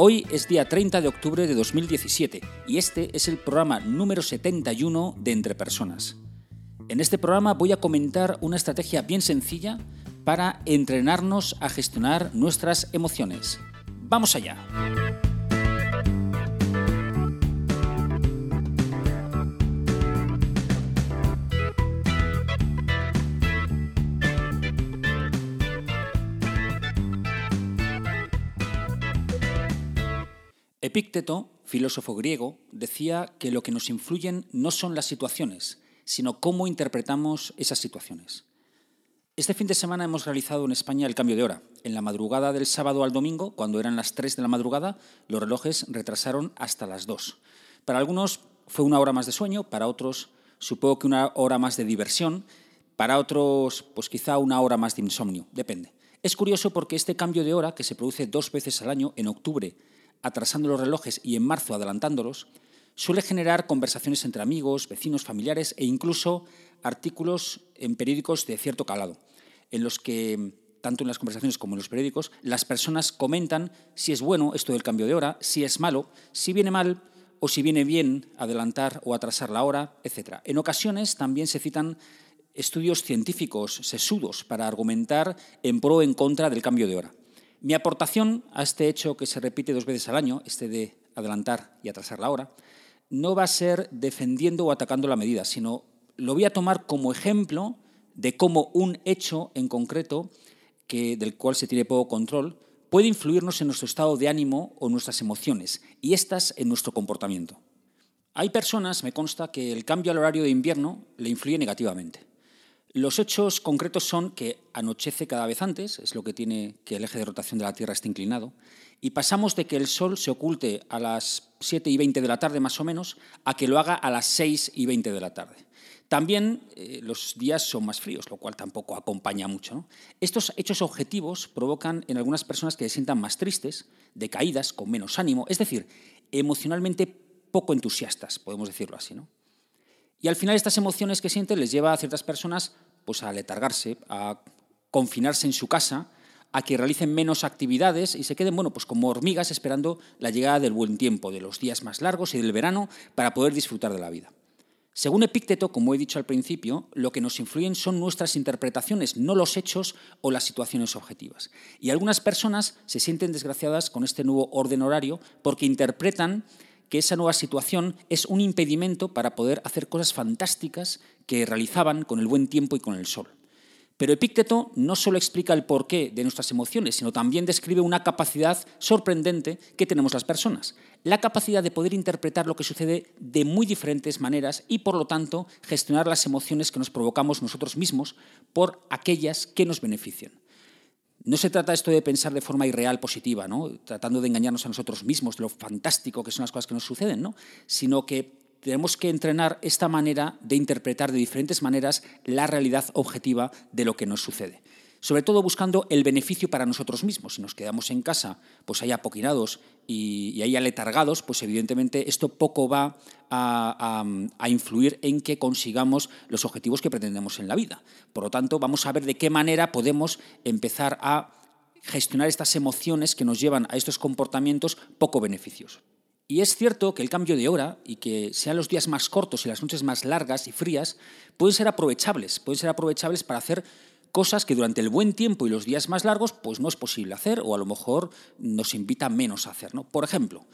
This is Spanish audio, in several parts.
Hoy es día 30 de octubre de 2017 y este es el programa número 71 de Entre Personas. En este programa voy a comentar una estrategia bien sencilla para entrenarnos a gestionar nuestras emociones. ¡Vamos allá! Epícteto, filósofo griego, decía que lo que nos influyen no son las situaciones, sino cómo interpretamos esas situaciones. Este fin de semana hemos realizado en España el cambio de hora. En la madrugada del sábado al domingo, cuando eran las 3 de la madrugada, los relojes retrasaron hasta las 2. Para algunos fue una hora más de sueño, para otros supongo que una hora más de diversión, para otros pues quizá una hora más de insomnio, depende. Es curioso porque este cambio de hora, que se produce dos veces al año, en octubre atrasando los relojes y en marzo adelantándolos, suele generar conversaciones entre amigos, vecinos, familiares e incluso artículos en periódicos de cierto calado, en los que, tanto en las conversaciones como en los periódicos, las personas comentan si es bueno esto del cambio de hora, si es malo, si viene mal o si viene bien adelantar o atrasar la hora, etc. En ocasiones también se citan estudios científicos sesudos para argumentar en pro o en contra del cambio de hora. Mi aportación a este hecho que se repite dos veces al año, este de adelantar y atrasar la hora, no va a ser defendiendo o atacando la medida, sino lo voy a tomar como ejemplo de cómo un hecho en concreto, que, del cual se tiene poco control, puede influirnos en nuestro estado de ánimo o nuestras emociones, y estas en nuestro comportamiento. Hay personas, me consta, que el cambio al horario de invierno le influye negativamente. Los hechos concretos son que anochece cada vez antes, es lo que tiene que el eje de rotación de la Tierra esté inclinado, y pasamos de que el Sol se oculte a las 7 y 20 de la tarde más o menos a que lo haga a las 6 y 20 de la tarde. También eh, los días son más fríos, lo cual tampoco acompaña mucho. Estos hechos objetivos provocan en algunas personas que se sientan más tristes, decaídas, con menos ánimo, es decir, emocionalmente poco entusiastas, podemos decirlo así. ¿no? Y al final estas emociones que sienten les lleva a ciertas personas pues, a letargarse, a confinarse en su casa, a que realicen menos actividades y se queden bueno, pues como hormigas esperando la llegada del buen tiempo, de los días más largos y del verano para poder disfrutar de la vida. Según Epícteto, como he dicho al principio, lo que nos influyen son nuestras interpretaciones, no los hechos o las situaciones objetivas. Y algunas personas se sienten desgraciadas con este nuevo orden horario porque interpretan que esa nueva situación es un impedimento para poder hacer cosas fantásticas que realizaban con el buen tiempo y con el sol. Pero Epícteto no solo explica el porqué de nuestras emociones, sino también describe una capacidad sorprendente que tenemos las personas, la capacidad de poder interpretar lo que sucede de muy diferentes maneras y, por lo tanto, gestionar las emociones que nos provocamos nosotros mismos por aquellas que nos benefician. No se trata esto de pensar de forma irreal positiva, ¿no? tratando de engañarnos a nosotros mismos de lo fantástico que son las cosas que nos suceden, ¿no? sino que tenemos que entrenar esta manera de interpretar de diferentes maneras la realidad objetiva de lo que nos sucede sobre todo buscando el beneficio para nosotros mismos. Si nos quedamos en casa, pues ahí apoquinados y, ahí aletargados, pues evidentemente esto poco va a, a, influir en que consigamos los objetivos que pretendemos en la vida. Por lo tanto, vamos a ver de qué manera podemos empezar a gestionar estas emociones que nos llevan a estos comportamientos poco beneficiosos. Y es cierto que el cambio de hora y que sean los días más cortos y las noches más largas y frías pueden ser aprovechables, pueden ser aprovechables para hacer cosas que durante el buen tiempo y los días más largos pues no es posible hacer o a lo mejor nos invita menos a hacer. ¿no? Por ejemplo,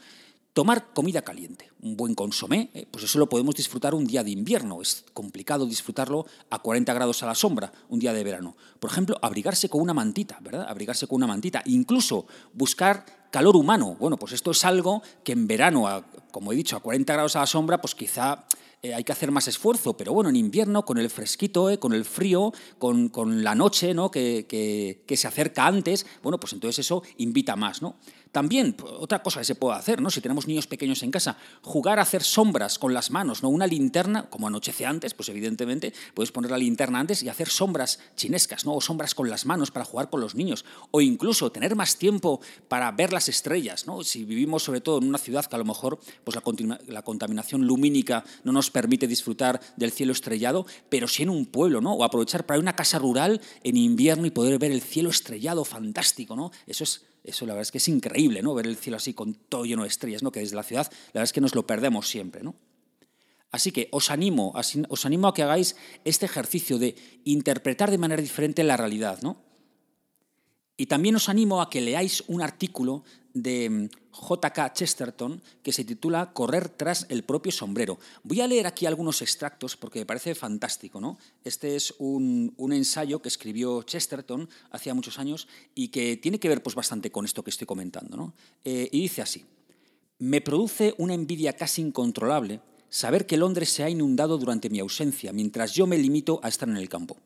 tomar comida caliente, un buen consomé, eh, pues eso lo podemos disfrutar un día de invierno, es complicado disfrutarlo a 40 grados a la sombra un día de verano. Por ejemplo, abrigarse con una mantita, ¿verdad? Abrigarse con una mantita, incluso buscar calor humano. Bueno, pues esto es algo que en verano, como he dicho, a 40 grados a la sombra, pues quizá eh, hay que hacer más esfuerzo, pero bueno, en invierno, con el fresquito, eh, con el frío, con, la noche ¿no? que, se acerca antes, bueno, pues entonces eso invita más. ¿no? También, otra cosa que se puede hacer, ¿no? Si tenemos niños pequeños en casa, jugar a hacer sombras con las manos, ¿no? Una linterna, como anochece antes, pues evidentemente puedes poner la linterna antes y hacer sombras chinescas, ¿no? O sombras con las manos para jugar con los niños. O incluso tener más tiempo para ver las estrellas, ¿no? Si vivimos sobre todo en una ciudad que a lo mejor pues la, la contaminación lumínica no nos permite disfrutar del cielo estrellado, pero sí en un pueblo, ¿no? O aprovechar para ir a una casa rural en invierno y poder ver el cielo estrellado fantástico, ¿no? Eso es eso la verdad es que es increíble, ¿no? Ver el cielo así con todo lleno de estrellas, ¿no? Que desde la ciudad la verdad es que nos lo perdemos siempre, ¿no? Así que os animo, os animo a que hagáis este ejercicio de interpretar de manera diferente la realidad, ¿no? Y también os animo a que leáis un artículo de mm, J.K. Chesterton que se titula Correr tras el propio sombrero. Voy a leer aquí algunos extractos porque me parece fantástico. ¿no? Este es un, ensayo que escribió Chesterton hacía muchos años y que tiene que ver pues, bastante con esto que estoy comentando. ¿no? Eh, y dice así, me produce una envidia casi incontrolable saber que Londres se ha inundado durante mi ausencia mientras yo me limito a estar en el campo.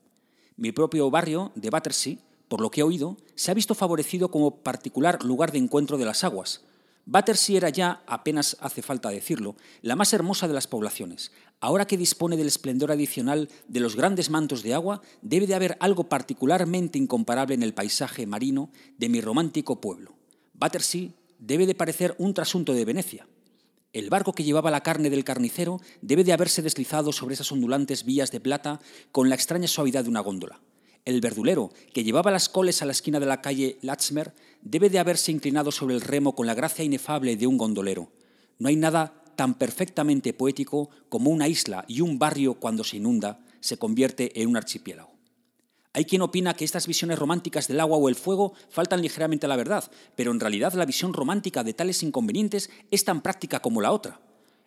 Mi propio barrio de Battersea por lo que he oído, se ha visto favorecido como particular lugar de encuentro de las aguas. Battersea era ya, apenas hace falta decirlo, la más hermosa de las poblaciones. Ahora que dispone del esplendor adicional de los grandes mantos de agua, debe de haber algo particularmente incomparable en el paisaje marino de mi romántico pueblo. Battersea debe de parecer un trasunto de Venecia. El barco que llevaba la carne del carnicero debe de haberse deslizado sobre esas ondulantes vías de plata con la extraña suavidad de una góndola. El verdulero, que llevaba las coles a la esquina de la calle Latzmer, debe de haberse inclinado sobre el remo con la gracia inefable de un gondolero. No hay nada tan perfectamente poético como una isla y un barrio cuando se inunda se convierte en un archipiélago. Hay quien opina que estas visiones románticas del agua o el fuego faltan ligeramente a la verdad, pero en realidad la visión romántica de tales inconvenientes es tan práctica como la otra.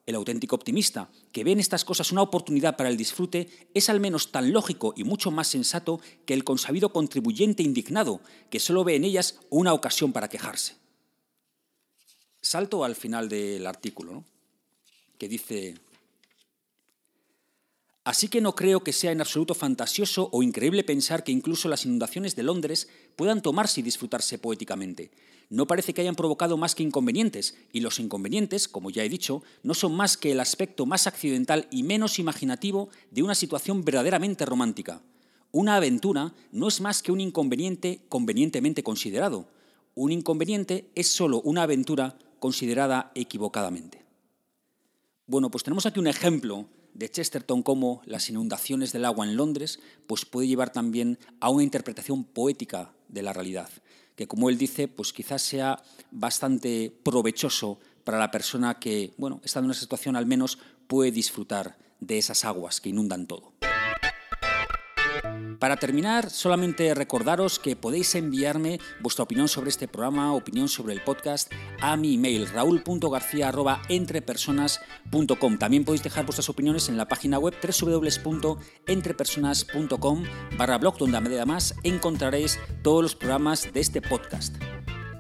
El auténtico optimista, que ve en estas cosas una oportunidad para el disfrute, es al menos tan lógico y mucho más sensato que el consabido contribuyente indignado, que solo ve en ellas una ocasión para quejarse. Salto al final del artículo, que dice, Así que no creo que sea en absoluto fantasioso o increíble pensar que incluso las inundaciones de Londres puedan tomarse y disfrutarse poéticamente. No parece que hayan provocado más que inconvenientes, y los inconvenientes, como ya he dicho, no son más que el aspecto más accidental y menos imaginativo de una situación verdaderamente romántica. Una aventura no es más que un inconveniente convenientemente considerado. Un inconveniente es solo una aventura considerada equivocadamente. Bueno, pues tenemos aquí un ejemplo de Chesterton como las inundaciones del agua en Londres, pues puede llevar también a una interpretación poética de la realidad, que como él dice, pues quizás sea bastante provechoso para la persona que, bueno, está en una situación al menos puede disfrutar de esas aguas que inundan todo. Para terminar, solamente recordaros que podéis enviarme vuestra opinión sobre este programa, opinión sobre el podcast, a mi email raúl.garcía.entrepersonas.com. También podéis dejar vuestras opiniones en la página web www.entrepersonas.com barra blog, donde además encontraréis todos los programas de este podcast.